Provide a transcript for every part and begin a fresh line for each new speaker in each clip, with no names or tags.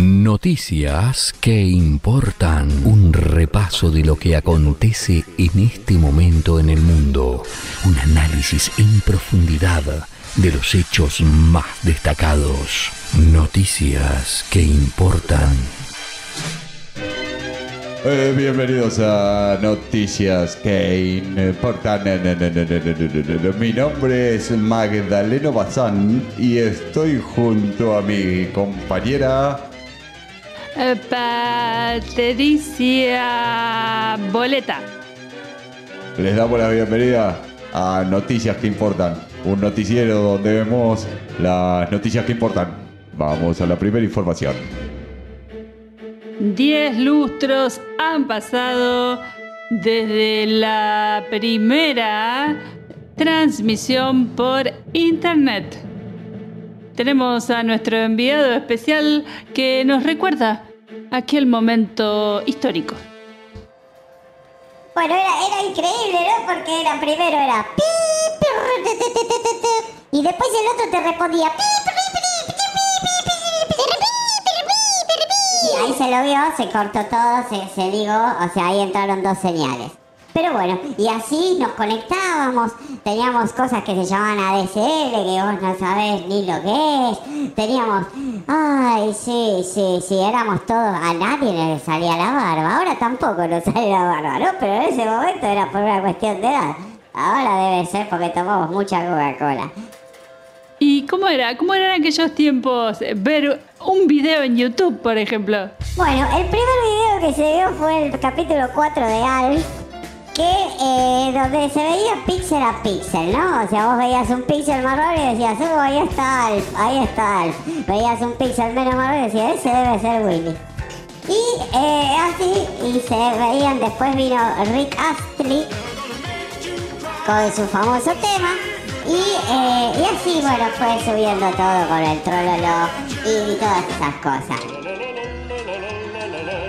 Noticias que importan. Un repaso de lo que acontece en este momento en el mundo. Un análisis en profundidad de los hechos más destacados. Noticias que importan.
Eh, bienvenidos a Noticias que importan. Mi nombre es Magdaleno Bazán y estoy junto a mi compañera.
Patricia Boleta.
Les damos la bienvenida a Noticias que importan, un noticiero donde vemos las noticias que importan. Vamos a la primera información.
Diez lustros han pasado desde la primera transmisión por internet. Tenemos a nuestro enviado especial que nos recuerda aquel momento histórico.
Bueno, era, era increíble, ¿no? Porque era primero era y después el otro te respondía y ahí se lo vio, se cortó todo, se, se digo, o sea, ahí entraron dos señales. Pero bueno, y así nos conectábamos, teníamos cosas que se llamaban ADSL, que vos no sabés ni lo que es, teníamos, ay, sí, sí, sí, éramos todos, a nadie le salía la barba, ahora tampoco nos sale la barba, ¿no? Pero en ese momento era por una cuestión de edad, ahora debe ser porque tomamos mucha Coca-Cola.
¿Y cómo era? ¿Cómo eran aquellos tiempos ver un video en YouTube, por ejemplo?
Bueno, el primer video que se vio fue el capítulo 4 de Alf, que eh, donde se veía píxel a píxel, ¿no? O sea, vos veías un píxel marrón y decías, oh, ahí está Alf, ahí está Alf. Veías un píxel menos marrón y decías, ese debe ser Willy. Y eh, así, y se veían, después vino Rick Astley con su famoso tema. Y, eh, y así, bueno, fue subiendo todo con el trololo y todas esas cosas.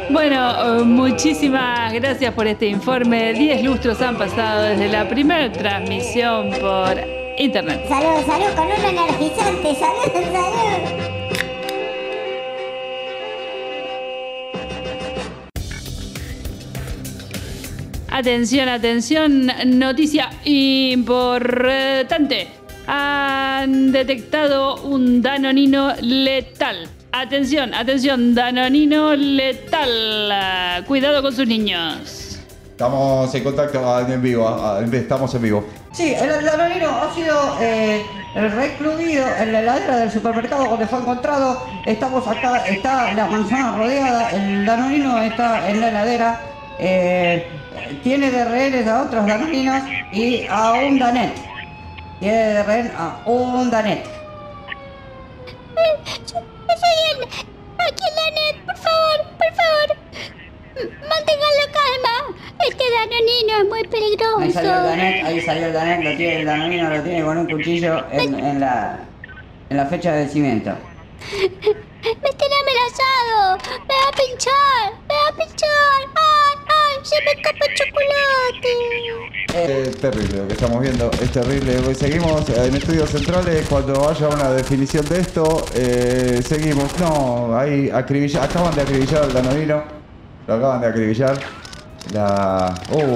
Bueno, eh, muchísimas gracias por este informe. Diez lustros han pasado desde la primera transmisión por internet.
Salud, salud, con un energizante, salud, salud.
Atención, atención, noticia importante. Han detectado un danonino letal. Atención, atención, danonino letal. Cuidado con sus niños.
Estamos en contacto ah, en vivo, ah, estamos en vivo.
Sí, el danonino ha sido eh, recluido en la heladera del supermercado donde fue encontrado. Estamos acá, está la manzana rodeada, el danonino está en la heladera. eh, tiene de rehenes a otros danoninos y a un danet. Tiene de rehén a un danet.
Soy el... Aquí la net, por favor, por favor. M- Manténganlo calma. Este danonino es muy
Ahí salió el danet, ahí salió el danet, lo tiene, el danonino lo tiene con un cuchillo en, en la, en la fecha de vencimiento.
Me tiene amenazado. Me va a pinchar. Me va a pinchar. Ay, ay, se me escapa el chocolate.
Es terrible lo que estamos viendo, es terrible. Hoy Seguimos en estudios centrales. Cuando haya una definición de esto, eh, seguimos. No, ahí acribilla- acaban de acribillar al danonino. Lo acaban de acribillar. La. ¡Oh!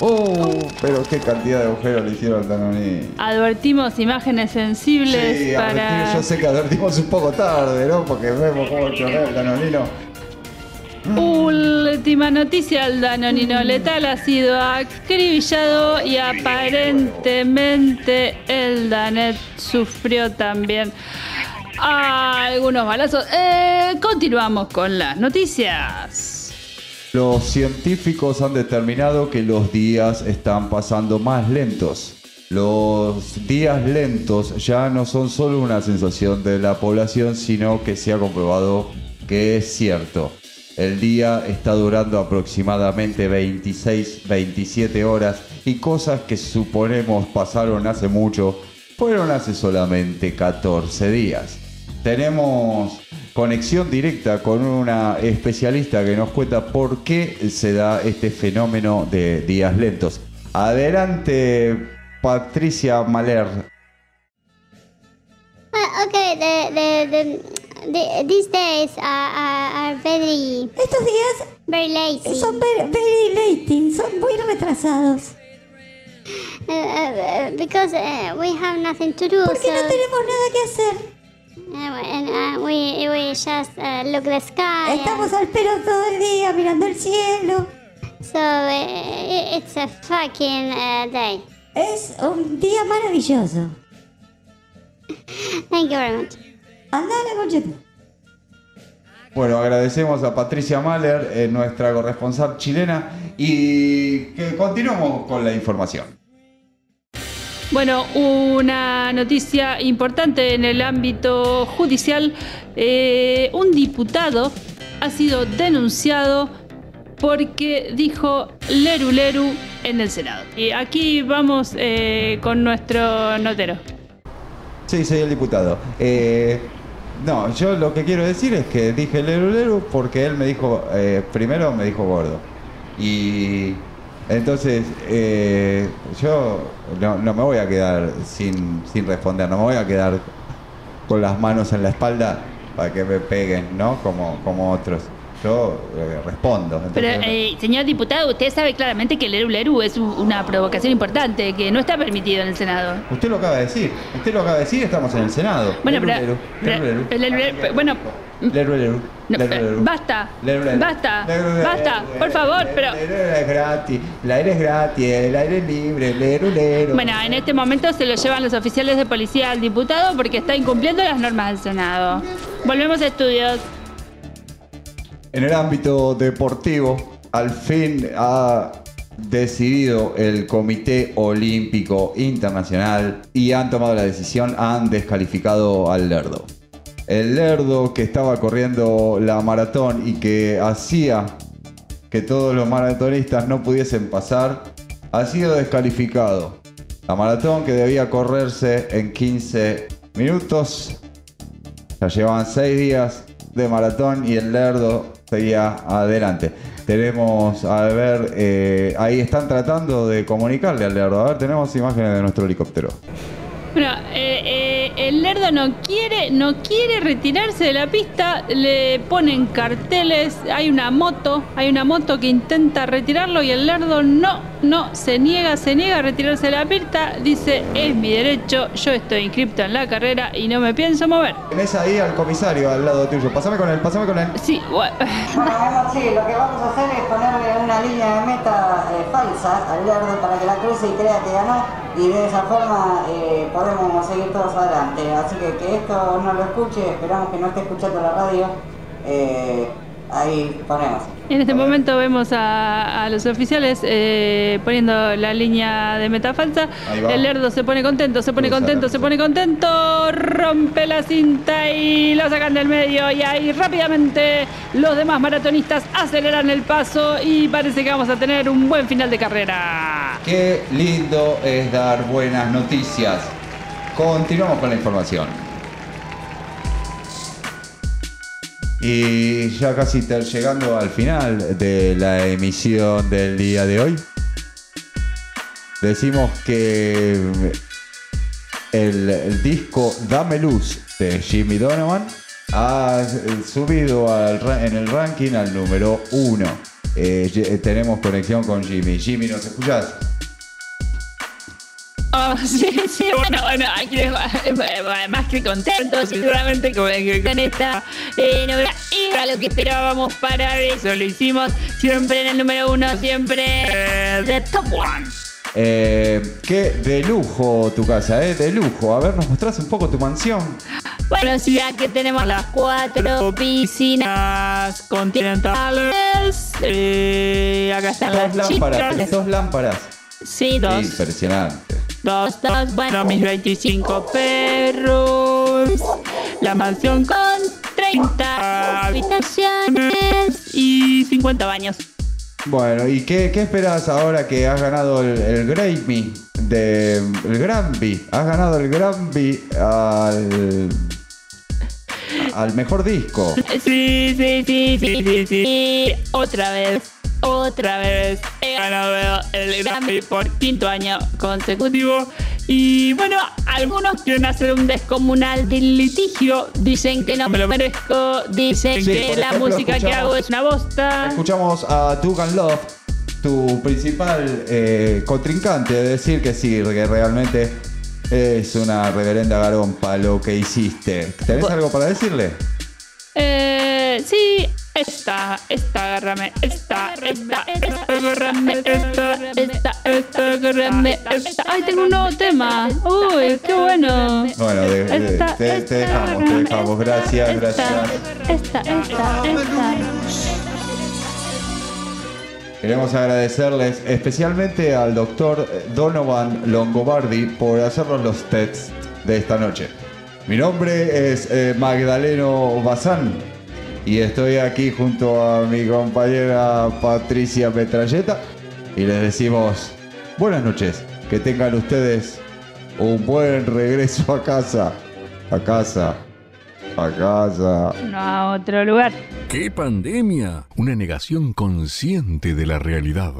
¡Oh! Pero qué cantidad de agujeros le hicieron al danonino.
Advertimos imágenes sensibles
Sí,
para.
yo sé que advertimos un poco tarde, ¿no? Porque vemos cómo chorrea el danonino.
Última noticia, el danonino letal ha sido acribillado y aparentemente el Danet sufrió también algunos balazos. Eh, continuamos con las noticias.
Los científicos han determinado que los días están pasando más lentos. Los días lentos ya no son solo una sensación de la población, sino que se ha comprobado que es cierto. El día está durando aproximadamente 26-27 horas y cosas que suponemos pasaron hace mucho fueron hace solamente 14 días. Tenemos conexión directa con una especialista que nos cuenta por qué se da este fenómeno de días lentos. Adelante, Patricia Maler.
Ah, ok, de, de, de- the, these days are, are, are very,
Estos días
very lazy.
son very, very late, son muy retrasados.
Uh, uh, because uh, we have nothing to do.
Porque no
so,
tenemos nada que hacer.
And we, we just look the sky.
Estamos al pelo todo el día mirando el cielo.
So uh, it's a fucking uh, day.
Es un día maravilloso.
Thank you very much.
Anda a la
Bueno, agradecemos a Patricia Mahler, eh, nuestra corresponsal chilena, y que continuamos con la información.
Bueno, una noticia importante en el ámbito judicial. Eh, un diputado ha sido denunciado porque dijo Leru Leru en el Senado. Y aquí vamos eh, con nuestro notero.
Sí, soy el diputado. Eh, no, yo lo que quiero decir es que dije Leru Leru porque él me dijo, primero me dijo gordo. Y entonces eh, yo no, no me voy a quedar sin, sin responder, no me voy a quedar con las manos en la espalda para que me peguen, ¿no? Como, como otros. Yo eh, respondo.
Pero, eh, señor diputado, usted sabe claramente que Leru Leru es una provocación importante que no está permitido en el Senado.
Usted lo acaba de decir, usted lo acaba de decir, estamos en el Senado.
Bueno,
Leru,
pero-
leru, leru,
bueno,
Leru,
No, basta, basta, basta, por favor, pero-
es gratis, el aire es gratis, el aire es libre.
Bueno, en este momento se lo llevan los oficiales de policía al diputado porque está incumpliendo las normas del Senado. Volvemos a estudios.
En el ámbito deportivo, al fin ha decidido el Comité Olímpico Internacional y han tomado la decisión, han descalificado al Lerdo. El Lerdo que estaba corriendo la maratón y que hacía que todos los maratonistas no pudiesen pasar, ha sido descalificado. La maratón que debía correrse en 15 minutos ya llevaban seis días de maratón y el Lerdo seguía adelante. Tenemos, a ver, eh, ahí están tratando de comunicarle al Lerdo. A ver, tenemos imágenes de nuestro helicóptero.
No quiere, no quiere retirarse de la pista, le ponen carteles, hay una moto, hay una moto que intenta retirarlo y el Lerdo no, no, se niega, se niega a retirarse de la pista, dice, es mi derecho, yo estoy inscripto en la carrera y no me pienso mover.
Tenés ahí al comisario al lado tuyo. Pasame con él, pasame con él.
Sí,
Bueno, bueno, sí, lo que vamos a hacer es ponerle una línea de meta eh, falsa al lerdo para que la cruce y crea que ganó y de esa forma eh, podemos seguir todos adelante. Así que que esto no lo escuche, esperamos que no esté escuchando la radio. Eh, ahí ponemos.
En este momento vemos a, a los oficiales eh, poniendo la línea de meta falsa. El lerdo se pone contento, se pone
Cruza,
contento, se pone contento, rompe la cinta y lo sacan del medio. Y ahí rápidamente los demás maratonistas aceleran el paso y parece que vamos a tener un buen final de carrera.
Qué lindo es dar buenas noticias. Continuamos con la información. Y ya casi llegando al final de la emisión del día de hoy, decimos que el, disco Dame Luz de Jimmy Donovan ha subido al en el ranking al número uno. Eh, tenemos conexión con Jimmy. Jimmy, ¿nos escuchás?
Oh, sí, sí, bueno, bueno, aquí les va- más que contentos, seguramente con, con esta eh, novedad. Era lo que esperábamos para eso, lo hicimos siempre en el número uno, siempre eh, The Top One.
Eh, qué de lujo tu casa, ¿eh? De lujo. A ver, ¿nos mostrás un poco tu mansión?
Bueno, sí, aquí tenemos las cuatro piscinas continentales. Eh, acá están
Dos
las
lámparas,
chicas.
dos lámparas.
Sí, dos.
Impresionante.
Dos, dos, bueno, mis 25 perros. La mansión con 30 habitaciones y 50 baños.
Bueno, ¿y qué, qué esperas ahora que has ganado el, el Grammy? De, el Grammy. Has ganado el Grammy al, al mejor disco.
Sí, sí, sí, sí, sí, sí. Otra vez, otra vez he ganado el Grammy por quinto año consecutivo. Y bueno, algunos quieren hacer un descomunal del litigio. Dicen que no me lo merezco. Dicen
Sí,
que la música que hago es una bosta.
Escuchamos a Dugan Love, tu principal eh, contrincante, decir que sí, que realmente es una reverenda garompa lo que hiciste. ¿Tenés algo para decirle?
Eh, esta, esta, agárrame, esta, esta, esta, agárrame, esta, esta, esta, agárrame, esta. Ay, tengo un nuevo tema. Uy, qué bueno.
Bueno, de- de-
Esta,
te, dejamos, te dejamos. Gracias,
esta,
gracias.
Esta, esta, esta.
Queremos agradecerles especialmente al doctor Donovan Longobardi por hacernos los tests de esta noche. Mi nombre es eh, Magdaleno Bazán y estoy aquí junto a mi compañera Patricia Metralleta y les decimos buenas noches, que tengan ustedes un buen regreso a casa, a casa, a casa.
No a otro lugar.
¡Qué pandemia! Una negación consciente de la realidad.